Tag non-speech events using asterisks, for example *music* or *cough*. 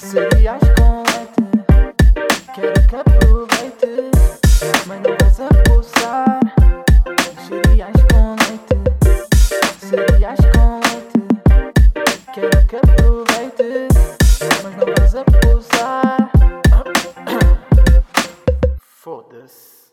Seria escondente, quero que aproveite, mas não vais abusar. Seria Serias seria escondente, quero que aproveite, mas não vais *coughs* abusar. Foda-se.